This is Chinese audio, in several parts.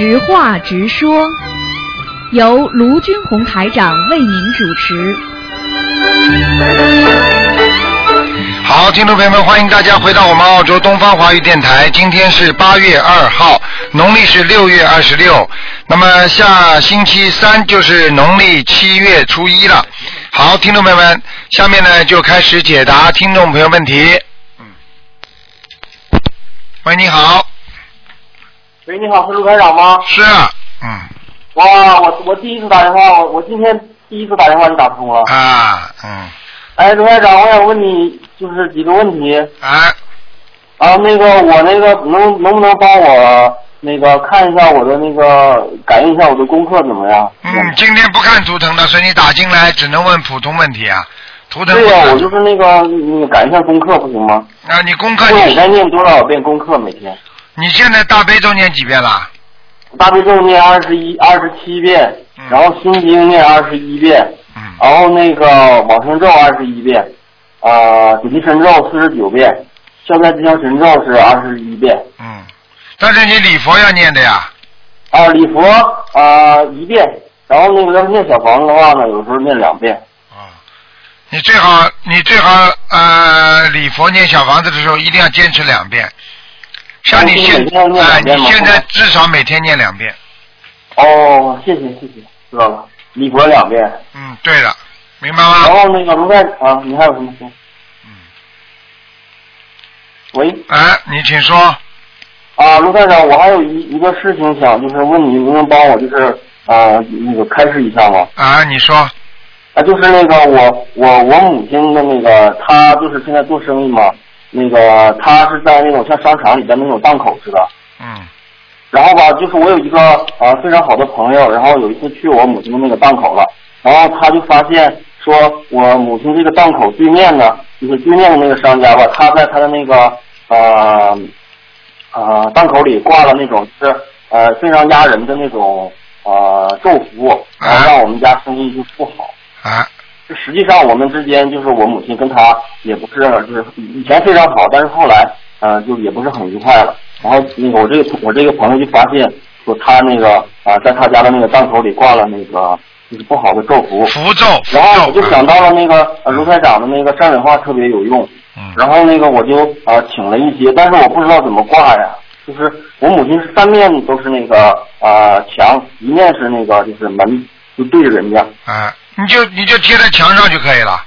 实话直说，由卢军红台长为您主持。好，听众朋友们，欢迎大家回到我们澳洲东方华语电台。今天是八月二号，农历是六月二十六。那么下星期三就是农历七月初一了。好，听众朋友们，下面呢就开始解答听众朋友问题。嗯。喂，你好。喂，你好，是陆台长吗？是。啊嗯。哇，我我第一次打电话，我我今天第一次打电话就打通了。啊，嗯。哎，卢台长，我想问你就是几个问题。啊，啊，那个我那个能能不能帮我那个看一下我的那个感应一下我的功课怎么样？嗯，今天不看图腾的，所以你打进来只能问普通问题啊。图腾对呀、不看我就是那个你改一下功课不行吗？啊，你功课你你该念多少遍功课每天？你现在大悲咒念几遍了？大悲咒念二十一、二十七遍，嗯然后心经念二十一遍，嗯。然后那个往生咒二十一遍，啊、准提神咒四十九遍，消灾吉祥神咒是二十一遍，嗯，但是你礼佛要念的呀。啊、礼佛啊、一遍，然后那个要是念小房子的话呢，有时候念两遍。啊，你最好你最好呃礼佛念小房子的时候一定要坚持两遍。像你现每天要念哎、两遍吗你现在至少每天念两遍。哦，谢谢谢谢，知道了，礼佛两遍，嗯，对了，明白吗然？后那个卢台啊，你还有什么说？嗯。喂，哎，你请说。啊，卢台长，我还有一一个事情想就是问你，能不能帮我就是啊那个开示一下吗？啊，你说。啊，就是那个我我我母亲的那个，她就是现在做生意嘛，那个他是在那种像商场里边那种档口似的。嗯然后吧，就是我有一个啊非常好的朋友，然后有一次去我母亲的那个档口了，然后他就发现说我母亲这个档口对面呢，就是对面的那个商家吧，他在他的那个呃呃档口里挂了那种就是呃非常压人的那种呃咒符，然后让我们家生意就不好。啊就实际上我们之间就是我母亲跟他也不是就是以前非常好，但是后来呃就也不是很愉快了。然后那个我这个我这个朋友就发现说他那个啊、在他家的那个档口里挂了那个就是不好的咒符，符咒，然后我就。想到了那个呃卢台长的那个山水画特别有用，嗯。然后那个我就啊、请了一些，但是我不知道怎么挂呀。就是我母亲是三面都是那个啊、墙，一面是那个就是门，就对着人家。啊，你就你就贴在墙上就可以了，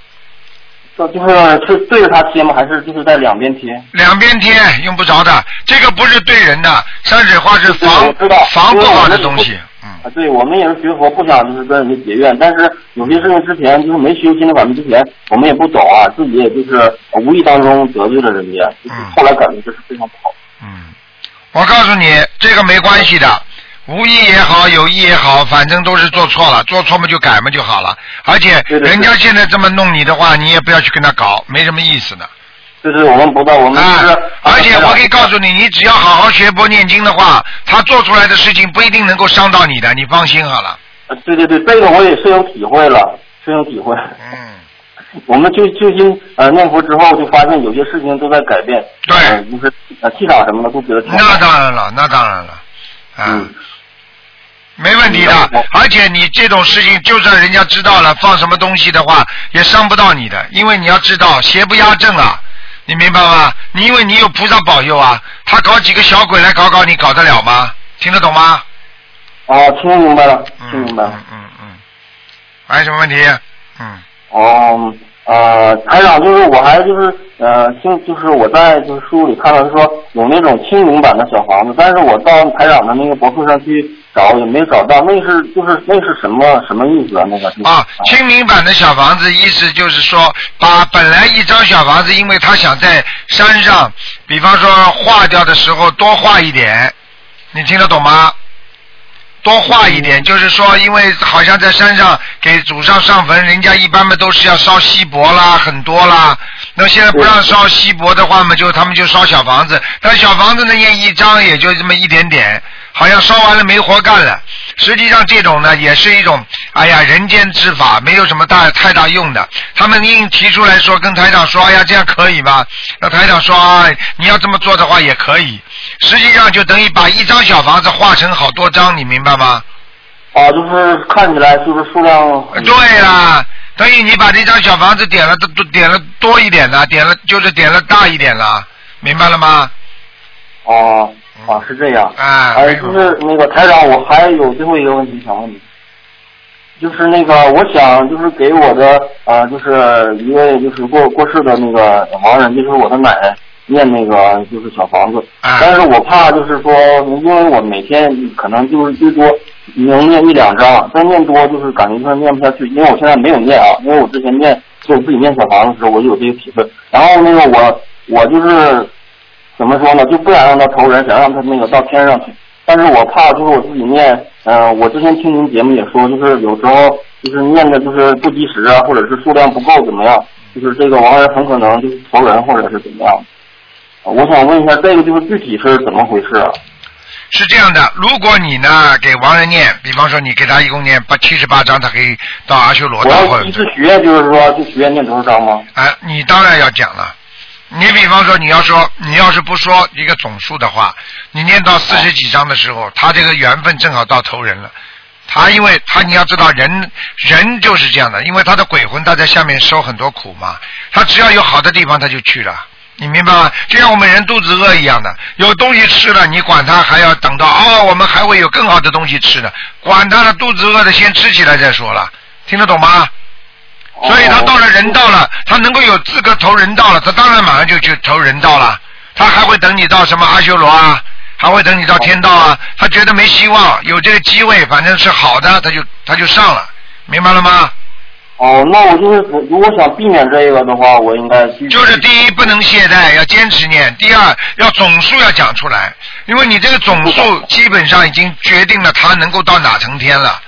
就就是是对着他贴吗？还是就是在两边贴？两边贴用不着的。这个不是对人的，山水画是对防防不好的东西。嗯。啊，对我们也是学佛，不想就是跟人家结怨，但是有些事情之前就是没学心灵法门之前，我们也不懂啊，自己也就是无意当中得罪了人家，就是嗯后来感觉这是非常不好。嗯，我告诉你，这个没关系的，无意也好，有意也好，反正都是做错了，做错嘛就改嘛就好了。而且人家现在这么弄你的话，你也不要去跟他搞，没什么意思的。就是我们不知道，我们啊就是，，而且我可以告诉你，你只要好好学佛念经的话，他做出来的事情不一定能够伤到你的，你放心好了。呃对对对，这个我也深有体会了，深有体会。嗯，我们就就经呃念佛之后，就发现有些事情都在改变，对呃就是呃气场什么的都觉得那当然了，那当然了，啊。嗯没问题的嗯，而且你这种事情，就算人家知道了放什么东西的话，也伤不到你的，因为你要知道邪不压正啊，你明白吗？你因为你有菩萨保佑啊，他搞几个小鬼来搞搞你，搞得了吗？听得懂吗？啊，听明白了，嗯听明白了。嗯嗯嗯，还有什么问题？嗯，哦，呃，台长，就是我还就是呃，听就是我在就是书里看到说有那种清明版的小房子，但是我到台长的那个博客上去找也没找到，那是就是那是什么什么意思啊？那个啊，清明版的小房子，意思就是说，把本来一张小房子，因为他想在山上，比方说化掉的时候多画一点，你听得懂吗？多画一点，就是说，因为好像在山上给祖上上坟，人家一般嘛都是要烧锡箔啦，很多啦。那现在不让烧锡箔的话嘛，就他们就烧小房子，但小房子呢念一张也就这么一点点，好像烧完了没活干了。实际上这种呢也是一种，哎呀人间之法，没有什么大太大用的。他们硬提出来说跟台长说，哎呀这样可以吗？那台长说啊，你要这么做的话也可以。实际上就等于把一张小房子画成好多张，你明白吗？啊，就是看起来就是数量。对啦，等于你把这张小房子点了都点了多一点了，点了就是点了大一点了，明白了吗？哦，啊，是这样。啊，哎，就是那个台长，我还有最后一个问题想问你，就是那个我想就是给我的呃，就是一位就是过过世的那个亡人，就是我的奶奶念那个就是小房子，啊。但是我怕就是说，因为我每天可能就是最多能念一两张，再念多就是感觉就是念不下去，因为我现在没有念啊，因为我之前念就我自己念小房子的时候，我就有这个体会。然后那个我我就是怎么说呢，就不想让他投人，想让他那个到天上去。但是我怕就是我自己念，嗯、我之前听您节目也说，就是有时候就是念的就是不及时啊，或者是数量不够怎么样，就是这个王人很可能就是投人或者是怎么样。我想问一下，这个就是具体是怎么回事啊？是这样的，如果你呢给亡人念，比方说你给他一共念八七十八章，他可以到阿修罗我道或者要一次许愿就是说就许愿念多少章吗？哎，你当然要讲了。你比方说，你要说，你要是不说一个总数的话，你念到四十几章的时候，他这个缘分正好到头人了。他因为他你要知道人人就是这样的，因为他的鬼魂他在下面受很多苦嘛，他只要有好的地方他就去了。你明白吗？就像我们人肚子饿一样的，有东西吃了，你管他还要等到哦，我们还会有更好的东西吃的，管他的肚子饿的先吃起来再说了，听得懂吗？所以他到了人道了，他能够有资格投人道了，他当然马上就去投人道了。他还会等你到什么阿修罗啊，还会等你到天道啊。他觉得没希望，有这个机会，反正是好的，他就他就上了，明白了吗？哦，那我就是如果想避免这个的话，我应该就是第一不能懈怠，要坚持念；第二要总数要讲出来，因为你这个总数基本上已经决定了他能够到哪层天了，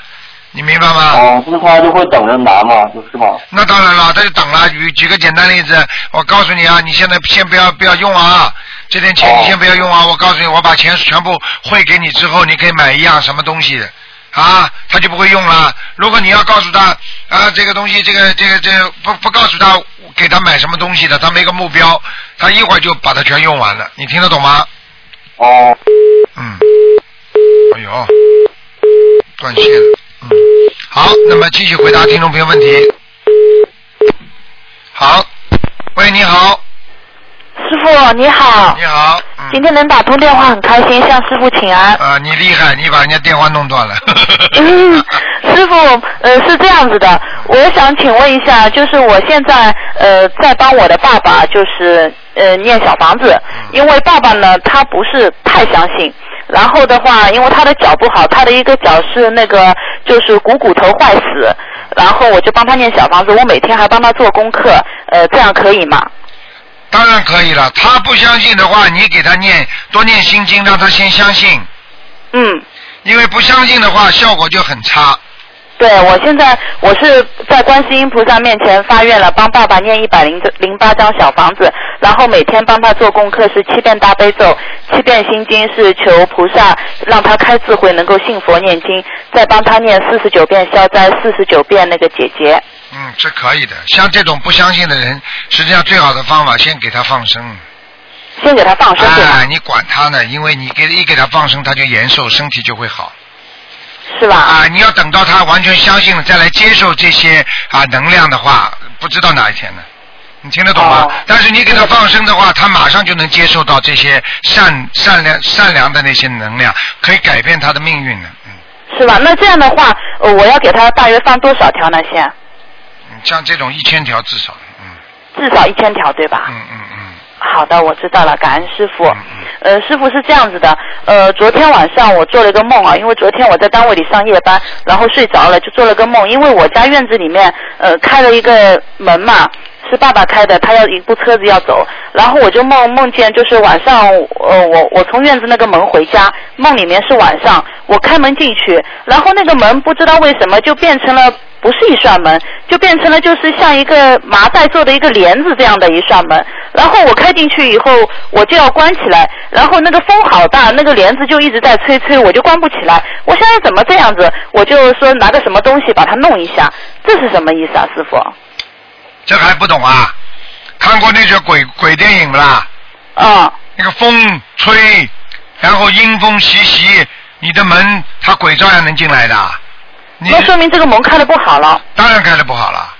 你明白吗？哦，就是他就会等着拿嘛，就是吧？那当然了，他就等了。举举个简单例子，我告诉你啊，你现在先不要不要用啊，这点钱你先不要用啊。我告诉你，我把钱全部汇给你之后，你可以买一样什么东西啊，他就不会用了。如果你要告诉他啊，这个东西，这个这个这个不不告诉他给他买什么东西的，他没个目标，他一会儿就把它全用完了。你听得懂吗？哦，嗯，哎呦，断线了。嗯，好，那么继续回答听众朋友问题。好，喂，你好，师傅你好，你好，今天能打通电话很开心，向师傅请安。啊，你厉害，你把人家电话弄断了。嗯，师傅，呃，是这样子的，我想请问一下，就是我现在呃在帮我的爸爸，就是呃念小房子，因为爸爸呢他不是太相信，然后的话，因为他的脚不好，他的一个脚是那个就是股骨头坏死，然后我就帮他念小房子，我每天还帮他做功课，呃，这样可以吗？当然可以了，他不相信的话，你给他念多念心经，让他先相信，嗯。因为不相信的话，效果就很差。对，我现在我是在观世音菩萨面前发愿了，帮爸爸念一百零零八张小房子，然后每天帮他做功课是七遍大悲咒，七遍心经是求菩萨让他开智慧，能够信佛念经，再帮他念四十九遍消灾，四十九遍那个解结。嗯，是可以的。像这种不相信的人，实际上最好的方法，先给他放生。先给他放生对？你管他呢，因为你给一给他放生，他就延寿，身体就会好。是吧？啊，你要等到他完全相信了，再来接受这些啊能量的话，不知道哪一天呢。你听得懂吗？哦但是你给他放生的话，他马上就能接受到这些善善良善良的那些能量，可以改变他的命运呢。嗯，是吧？那这样的话，呃我要给他大约放多少条呢？先嗯像这种一千条至少，嗯至少一千条，对吧？嗯嗯嗯好的，我知道了，感恩师傅。呃，师傅是这样子的，呃，昨天晚上我做了个梦啊，因为昨天我在单位里上夜班，然后睡着了，就做了个梦，因为我家院子里面呃开了一个门嘛，是爸爸开的，他要一部车子要走，然后我就梦梦见就是晚上，呃，我我从院子那个门回家，梦里面是晚上，我开门进去，然后那个门不知道为什么就变成了不是一扇门，就变成了就是像一个麻袋做的一个帘子这样的一扇门，然后我开进去以后我就要关起来，然后那个风好大，那个帘子就一直在吹吹，我就关不起来，我现在怎么这样子，我就说拿个什么东西把它弄一下，这是什么意思啊，师傅？这还不懂啊？看过那些鬼鬼电影不啦？嗯。那个风吹，然后阴风习习，你的门它鬼照样能进来的。你那说明这个门开的不好了。当然开的不好了，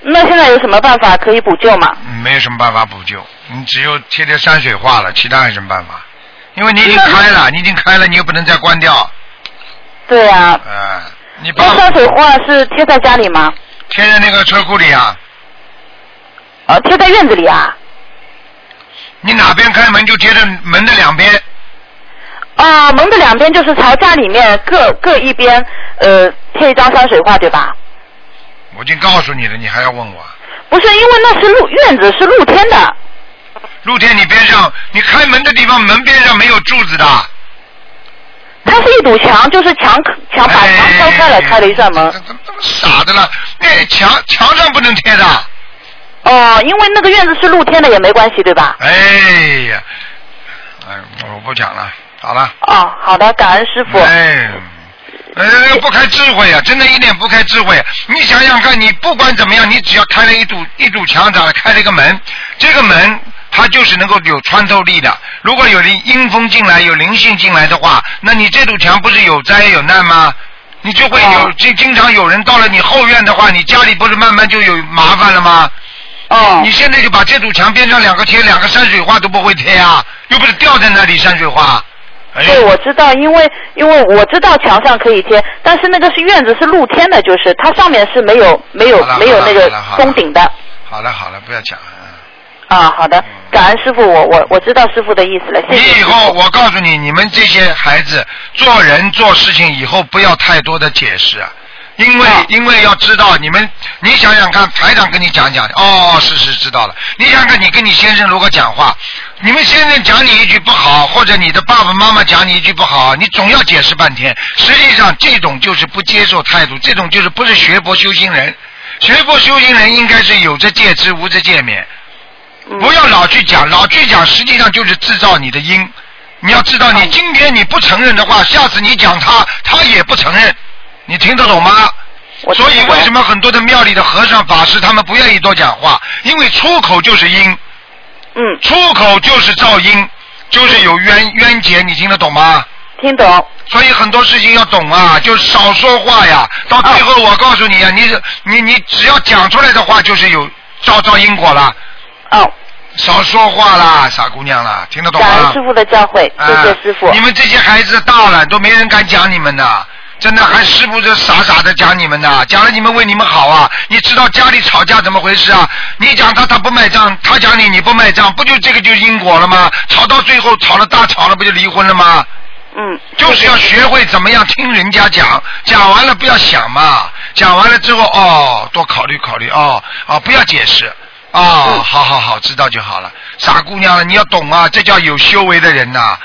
那现在有什么办法可以补救吗？嗯没有什么办法补救，你只有贴贴山水画了，其他有什么办法？因为你已经开了，你已经开了，你又不能再关掉。对啊。嗯、你把那山水画是贴在家里吗？贴在那个车库里啊，呃，贴在院子里啊。你哪边开门就贴在门的两边。啊、门的两边就是朝家里面各各一边，呃，贴一张山水画，对吧？我已经告诉你了，你还要问我啊？不是，因为那是露院子是露天的。露天你边上，你开门的地方门边上没有柱子的。它是一堵墙，就是墙墙把墙敲开了，开了一扇门。怎么这么傻的了，那墙墙上不能贴的。哦，因为那个院子是露天的也没关系，对吧？哎呀，哎，我不讲了，好了。哦，好的，感恩师傅。哎，呃，不开智慧啊，真的一点不开智慧。你想想看，你不管怎么样，你只要开了一堵一堵墙，咋了？开了一个门，这个门它就是能够有穿透力的。如果有灵阴风进来，有灵性进来的话，那你这堵墙不是有灾有难吗？你就会有经经常有人到了你后院的话，你家里不是慢慢就有麻烦了吗？哦。你现在就把这堵墙边上两个贴两个山水画都不会贴啊，又不是掉在那里山水画。哎对，我知道，因为因为我知道墙上可以贴，但是那个是院子是露天的，就是它上面是没有没有没有那个封顶的。好了好了，不要讲了。啊，好的，感恩师傅，我我我知道师傅的意思了，谢谢。你以后，我告诉你，你们这些孩子做人做事情以后不要太多的解释，啊因为、因为要知道你们，你想想看，台长跟你讲讲，哦，是是知道了。你想想看，你跟你先生如果讲话，你们先生讲你一句不好，或者你的爸爸妈妈讲你一句不好，你总要解释半天。实际上，这种就是不接受态度，这种就是不是学佛修心人。学佛修心人应该是有着戒之，无着戒免。不要老去讲，老去讲实际上就是制造你的因。你要知道，你今天你不承认的话，下次你讲他，他也不承认。你听得懂吗？所以为什么很多的庙里的和尚法师他们不愿意多讲话？因为出口就是因。嗯。出口就是造因，就是有冤冤结，你听得懂吗？听懂。所以很多事情要懂啊，就是少说话呀。到最后我告诉你啊，你你你只要讲出来的话，就是有造造因果了。哦。少说话啦，傻姑娘啦，听得懂吗？感恩师傅的教诲，谢谢师傅。你们这些孩子大了，都没人敢讲你们的，真的还师傅这傻傻的讲你们的，讲了你们为你们好啊！你知道家里吵架怎么回事啊？你讲他他不卖账，他讲你你不卖账，不就这个就是因果了吗？吵到最后吵了大吵了，不就离婚了吗？嗯。就是要学会怎么样听人家讲，讲完了不要想嘛，讲完了之后哦，多考虑考虑哦哦，不要解释。哦，好好好，知道就好了。傻姑娘了，你要懂啊，这叫有修为的人呐、啊，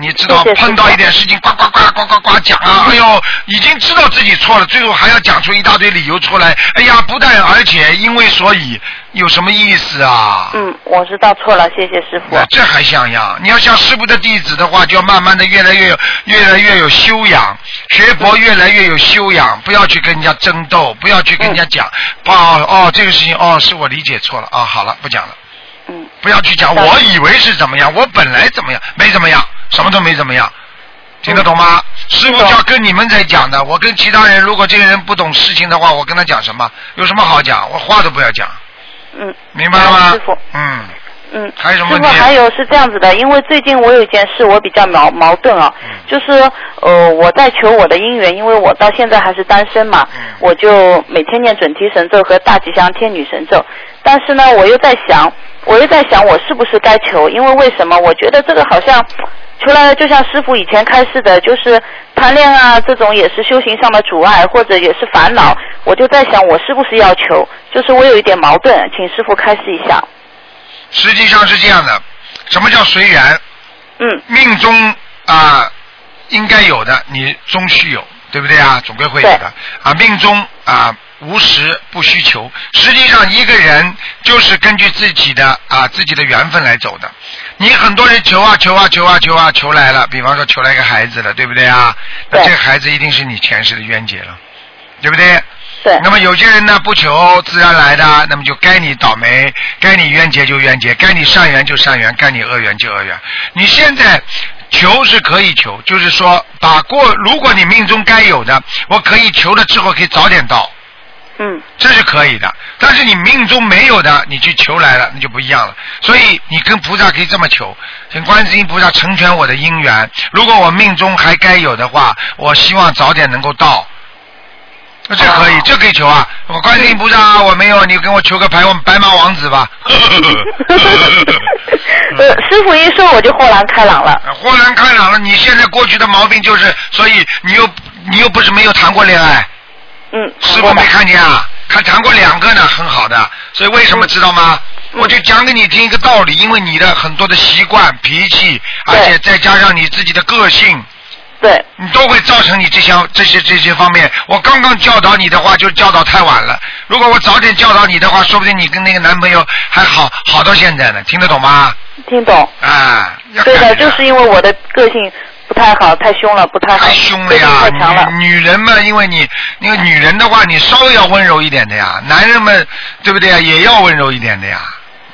你知道碰到一点事情，呱呱呱呱呱呱讲啊，哎呦，已经知道自己错了，最后还要讲出一大堆理由出来，哎呀，不但而且因为所以，有什么意思啊？嗯，我知道错了，谢谢师傅。这还像样？你要像师傅的弟子的话，就要慢慢的越来越有、越来越有修养，学佛越来越有修养，不要去跟人家争斗，不要去跟人家讲，哦哦，这个事情哦是我理解错了啊、好了，不讲了。嗯。不要去讲，我以为是怎么样，我本来怎么样，没怎么样，什么都没怎么样，听得懂吗？师傅要跟你们在讲的，我跟其他人，如果这个人不懂事情的话，我跟他讲什么？有什么好讲？我话都不要讲，嗯。明白了吗？师傅。嗯。嗯，还有什么师问题？傅还有是这样子的，因为最近我有一件事我比较矛矛盾啊，嗯就是呃我在求我的姻缘，因为我到现在还是单身嘛，嗯我就每天念准提神咒和大吉祥天女神咒，但是呢我又在想，我又在想我是不是该求，因为为什么？我觉得这个好像除了就像师傅以前开示的，就是谈恋爱啊这种也是修行上的阻碍，或者也是烦恼，我就在想我是不是要求，就是我有一点矛盾，请师傅开示一下。实际上是这样的，什么叫随缘？嗯命中啊、应该有的，你终须有，对不对啊？总归会有的啊。命中啊、无时不需求。实际上，一个人就是根据自己的啊自己的缘分来走的。你很多人求啊求啊求啊求啊求来了，比方说求来一个孩子了，对不对啊？那这个孩子一定是你前世的冤结了，对不对？对那么有些人呢不求自然来的，那么就该你倒霉，该你冤结就冤结，该你善缘就善缘，该你恶缘就恶缘。你现在求是可以求，就是说把过，如果你命中该有的，我可以求了之后可以早点到，嗯这是可以的。但是你命中没有的，你去求来了，那就不一样了。所以你跟菩萨可以这么求，请观世音菩萨成全我的姻缘。如果我命中还该有的话，我希望早点能够到。那这可以，哦这可以求啊！我观世音菩萨，我没有，你给我求个白白马王子吧。呃，师傅一说我就豁然开朗了。豁然开朗了，你现在过去的毛病就是，所以你又你又不是没有谈过恋爱，嗯，师傅没看见啊？他谈过两个呢，很好的。所以为什么知道吗？嗯我就讲给你听一个道理，因为你的很多的习惯、脾气，而且再加上你自己的个性，对，你都会造成你这些这些这些方面。我刚刚教导你的话，就教导太晚了。如果我早点教导你的话，说不定你跟那个男朋友还好好到现在呢。听得懂吗？听懂。啊，对的，就是因为我的个性不太好，太凶了，不太好，太凶了呀太强了。女女人嘛，因为你因为女人的话，你稍微要温柔一点的呀。男人们对不对呀？也要温柔一点的呀。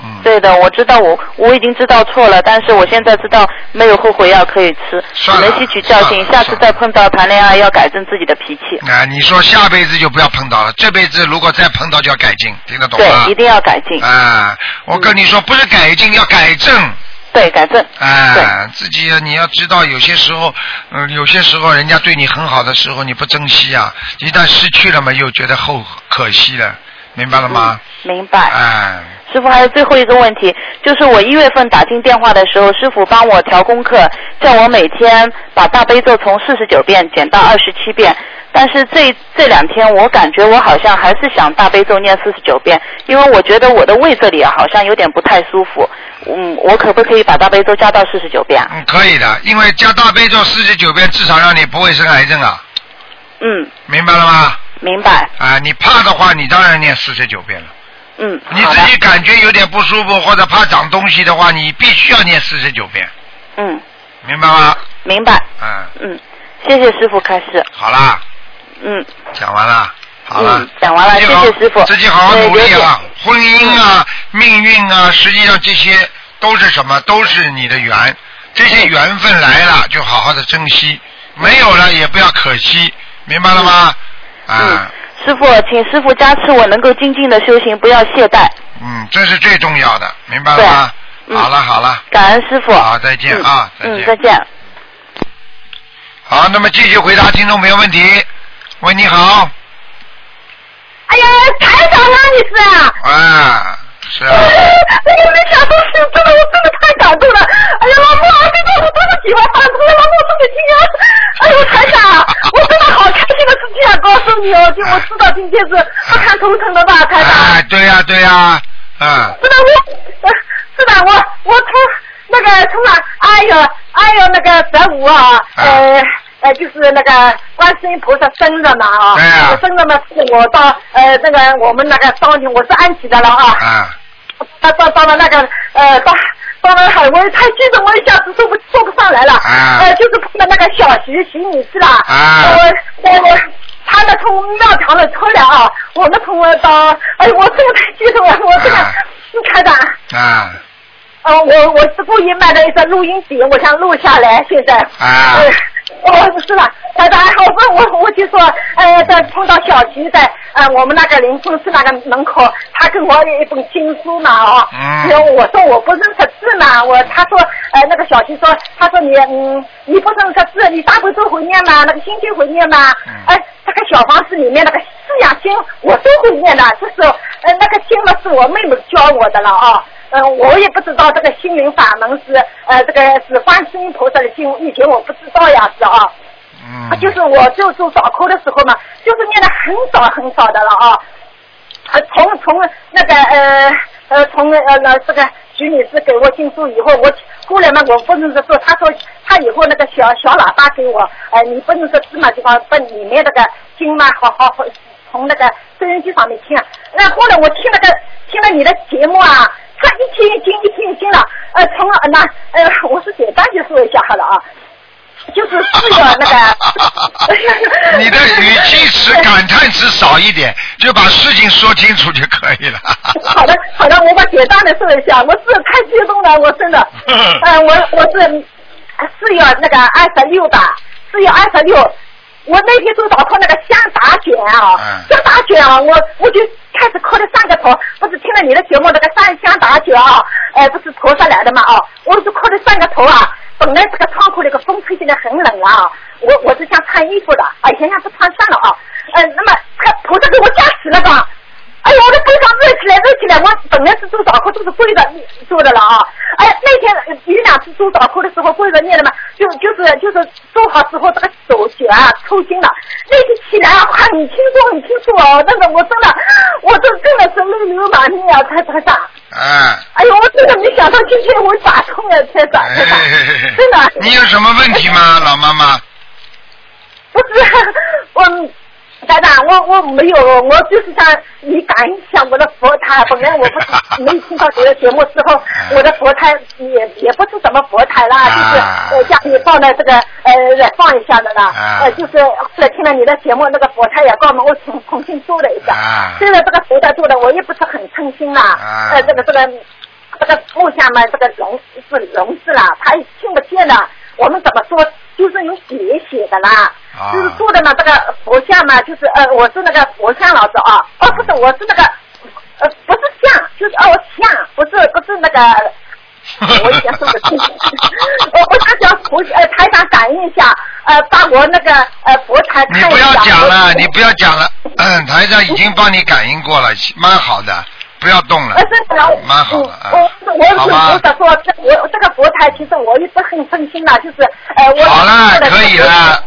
嗯。对的，我知道我我已经知道错了，但是我现在知道没有后悔药可以吃，只能吸取教训，下次再碰到谈恋爱要改正自己的脾气。啊，你说下辈子就不要碰到了，这辈子如果再碰到就要改进，听得懂吗？对，一定要改进。啊，我跟你说，不是改进，要改正。对，改正。哎，自己你要知道，有些时候，嗯，有些时候人家对你很好的时候，你不珍惜啊，一旦失去了嘛，又觉得后可惜了，明白了吗？明白。哎，师傅还有最后一个问题，就是我一月份打进电话的时候，师傅帮我调功课，叫我每天把大悲咒从四十九遍减到二十七遍。但是这这两天我感觉我好像还是想大悲咒念四十九遍，因为我觉得我的胃这里啊好像有点不太舒服。嗯，我可不可以把大悲咒加到四十九遍啊？嗯，可以的，因为加大悲咒四十九遍，至少让你不会生癌症啊，嗯，明白了吗？明白。啊，你怕的话，你当然念四十九遍了。嗯，你自己感觉有点不舒服或者怕长东西的话，你必须要念四十九遍，嗯，明白吗？明白。嗯，嗯，谢谢师傅开示。好啦，嗯，讲完了，好了，嗯讲完了谢谢师傅自己好好努力啊！婚姻啊，命运啊，实际上这些都是什么？都是你的缘，这些缘分来了就好好的珍惜，没有了也不要可惜，明白了吗？啊，师傅，请师傅加持我能够精进的修行，不要懈怠。嗯，这是最重要的，明白了吗？对嗯好了好了，感恩师傅。好再见嗯啊再见嗯，再见。好，那么继续回答听众朋友问题。喂，你好，哎呀，台长啊，你是啊？啊，是啊，哎呀，没想到是真的，我真的太感动了。哎呀，老莫啊，这个我多么喜欢放歌，老母说给听啊。哎呦，台长，我真的好开心的事情啊，告诉你哦，就我知道今天是不看头疼的吧，台长。哎，对呀、对呀、嗯，是的，我，呃是的，我我从那个从哪，哎呦哎呦那个十五啊，呃呃就是那个观世音菩萨生日嘛啊，对呀那个生日嘛是我到呃那个我们那个当天我是安吉的了啊，啊，到到到了那个呃到。到了海，我也太激动，我一下子说不说不上来了。啊呃，就是碰到那个小徐徐女士啦。啊我我我，他呢从庙堂里出来啊，我们从到，哎呦，我这个太激动了，我这个你看看。啊，呃，我我是故意买了一个录音笔，我想录下来。现在，啊呃，哦，是的，台长，我我我就说，呃，在碰到小徐在呃我们那个灵峰寺那个门口，他跟我有一本经书嘛，哦，嗯然后我说我不认识字嘛，我他说，呃，那个小徐说，他说你嗯你不认识字，你大悲咒会念吗？那个心经会念吗？嗯哎、这个小房子里面那个四养经我都会念的，就是呃那个经嘛是我妹妹教我的了啊。嗯、我也不知道这个心灵法门是呃这个是观世音菩萨的经，以前我不知道呀，是啊。嗯，就是我就做早课的时候嘛，就是念的很少很少的了啊。呃，从从那个呃呃从呃那这个徐女士给我进书以后，我过来嘛，我不能是说，她说她以后那个小小喇叭给我，呃，你不能说芝麻地方把里面那个经嘛，好好好从那个收音机上面听啊。那后来我听那个听了你的节目啊，他一听一听一听一听了，呃，从呃那呃我是简单就说一下好了啊。就是四月那个 你的语气词、感叹词少一点，就把事情说清楚就可以了。好的，好的，我把简单的说一下，我是太激动了，我真的，嗯，我我是四月那个二十六吧，四月二十六，我那天做早课那个香打卷啊，嗯香打卷啊，我我就开始磕了三个头，不是听了你的节目那个三香打卷啊，哎，不是陀下来的嘛啊，我就磕了三个头啊。本来这个窗户那个风吹进来很冷啊，我我是想穿衣服的，哎，想想不穿算了啊，呃，那么他菩萨给我加持了吧？哎呦，我的背上热起来，热起来！我本来是做早课都是跪着做的了啊。哎，那天有两次做早课的时候跪着念的嘛，就就是就是做好之后这个手脚啊抽筋了。那天起来啊，很轻松很轻松哦，那个我真的，我这真的是泪流满面啊，台台长。哎。哎呦，我真的没想到今天我打通了，台长，台长，真的。你有什么问题吗，老妈妈？不是，我台长，我我没有，我就是想你感应一下我的佛台。本来我不是 没听到你的节目之后，我的佛台也也不是什么佛台啦，就是呃家里放的这个呃来放一下的啦。呃，就是后来听了你的节目，那个佛台也告诉我重重新做了一下。现在这个佛台做的我也不是很称心啦。呃，这个这个这个木像嘛，这个龙是龙字啦，他听不见的。我们怎么说？就是用笔写的啦，啊就是做的嘛，这个佛像嘛，就是呃，我是那个佛像老师啊，哦，不是，我是那个呃，不是像，就是哦像，不是不是那个 我以前说的清楚，我我想想佛呃台长感应一下，呃，把我那个呃佛台你不看一下。要讲了，你不要讲了。嗯，台长已经帮你感应过了，蛮好的，不要动了蛮好的啊。我我是好吧菩萨说，这我这个佛台其实我一直很分心啦，就是呃我好了，可以了。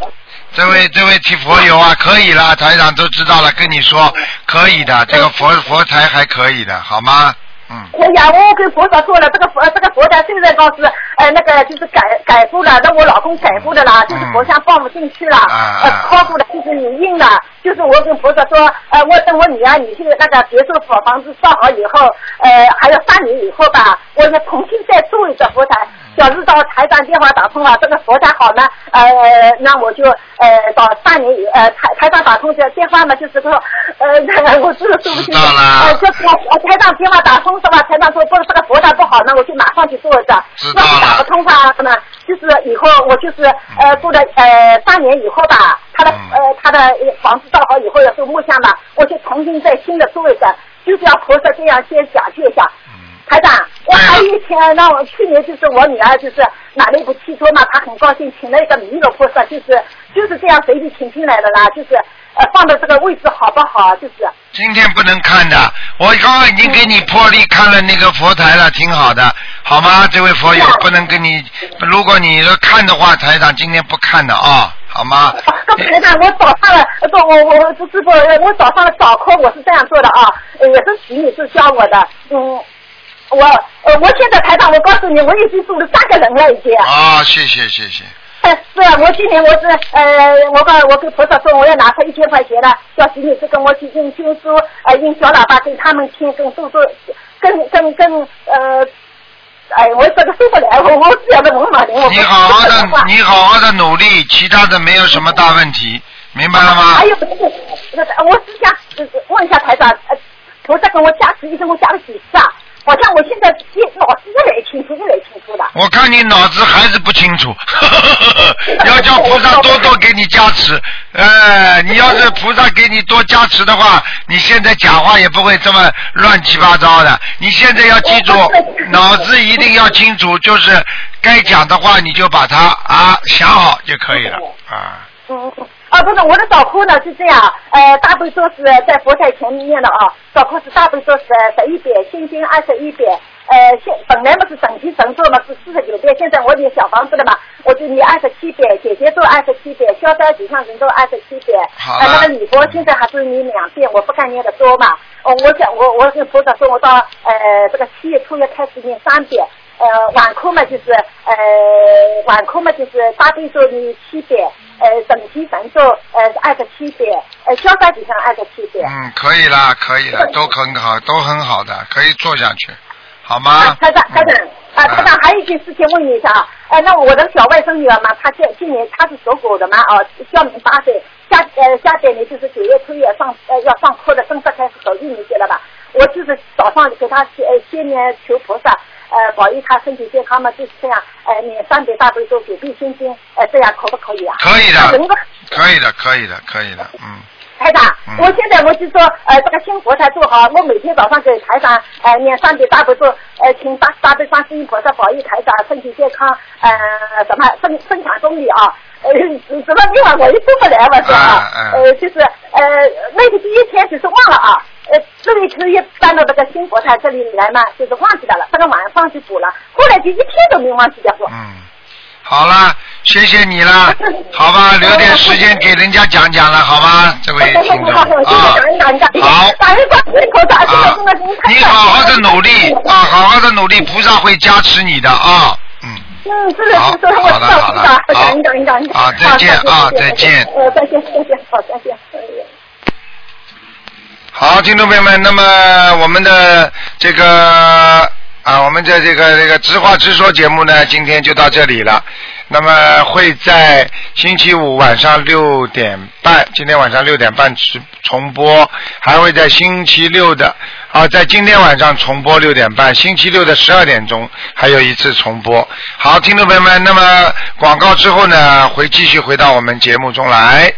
这位这位提佛友啊，可以了，台长都知道了，跟你说可以的，这个佛佛台还可以的，好吗？嗯，哎呀，我跟佛说了，这个佛这个佛台现在倒是呃那个就是改改过了，那我老公改过的啦，就是佛像放不进去了，啊呃靠过了，就是你硬了，就是我跟佛祖说，呃我等我女儿你去那个别墅房房子造好以后，呃还有三年以后吧，我要重新再做一个佛台。小日到台长电话打通了，这个佛台好呢，呃，那我就呃到半年以呃台台长打通这电话嘛，就是说呃 我这个说不清楚，呃就是我台长电话打通是吧？台长说不是这个佛台不好，那我就马上去做一下。知道要是打不通话呢，就是以后我就是呃做了呃半年以后吧，他的嗯呃他的房子造好以后要做木像嘛，我就重新再新的做一个，就是要菩萨这样先讲解一下。台长，我还有一天，那我去年就是我女儿就是买了一部汽车嘛，她很高兴，请了一个弥勒菩萨，就是就是这样随意请进来的啦，就是呃放的这个位置好不好？就是今天不能看的，我刚刚已经给你破例看了那个佛台了，挺好的，好吗？这位佛友不能跟你，如果你要看的话，台长今天不看的啊，好吗？刚才呢，我早上了，不，我我我师傅，我早上的早课我是这样做的啊，呃也是徐女士教我的，嗯，我呃我现在台长，我告诉你，我已经住了三个人了已经。啊，谢谢谢谢。呃，是啊，我今年我是呃，我告我跟菩萨说我要拿出一千块钱了，叫徐女士跟我去印经书，呃，印小喇叭给他们听，跟做做，跟跟跟呃，哎，我这个受不了，我我这样的文盲人，我你好好的，你好好的努力，其他的没有什么大问题，明白了吗还？有，那个我是想呃问一下台长，呃，菩萨跟我加持，一共加了几次啊？好像我现在越脑子越来越清楚，越来越清楚了。我看你脑子还是不清楚，要叫菩萨多多给你加持。呃，你要是菩萨给你多加持的话，你现在讲话也不会这么乱七八糟的。你现在要记住，脑子一定要清楚，就是该讲的话你就把它啊想好就可以了啊。嗯，啊，不是，我的早课呢是这样，呃，大悲咒是在佛台前面念的啊，早课是大悲咒是十一点，心经二十一遍，呃，现本来嘛是整体神咒嘛是四十九遍，现在我念小房子了嘛，我就念二十七遍，姐姐咒二十七遍，消灾吉祥神咒二十七遍。好呃，那个礼佛现在还是念两遍，我不敢念的多嘛。哦，我想我我跟菩萨说，我到呃这个七月初要开始念三遍。呃，晚课嘛就是呃晚课嘛就是大悲咒念七遍，呃整体神咒呃二十七遍，呃消灾吉祥二十七遍。嗯，可以啦，可以了，都很好，都很好的，可以做下去，好吗啊，？台长，台长，啊，台长，还有一件事情问你一下啊，呃，那我的小外甥女儿嘛，她今今年她是属狗的嘛，哦，小明八岁，下呃下半年就是九月初一上呃要上课的，正式开始走一年级了吧？我就是早上给她呃先年求菩萨。呃，保佑他身体健康嘛，就是这样。呃，念三百大悲咒、九遍心经，呃，这样可不可以啊？可以的整个可以的，可以的，可以的，嗯，台长，嗯我现在我就说，呃，这个新佛台做好，我每天早上给台长呃念三遍大悲咒，呃，请大大悲观世音菩萨保佑台长身体健康，呃，什么增增强动力啊。呃，什么地方我也做不来嘛，是吧？呃，就是呃，那个第一天就是忘了啊，呃，这里可以搬到这个新佛台这里来嘛，就是忘记掉了，这个晚上去补了，后来就一天都没忘记掉过。嗯，好了，谢谢你了，好吧，留点时间给人家讲讲了，好吗？这位听众。啊。好。你好好的努力啊，好好的努力，菩萨会加持你的啊，嗯。嗯，是的，好是的，我知道，好的我知道，好的。好再见啊再见呃，再见，再见，好，再见。哎呀好，听众朋友们，那么我们的这个啊，我们的这个这个直话直说节目呢，今天就到这里了。那么会在星期五晚上六点半，今天晚上六点半直重播，还会在星期六的啊，在今天晚上重播六点半，星期六的十二点钟还有一次重播。好，听众朋友们，那么广告之后呢，会继续回到我们节目中来。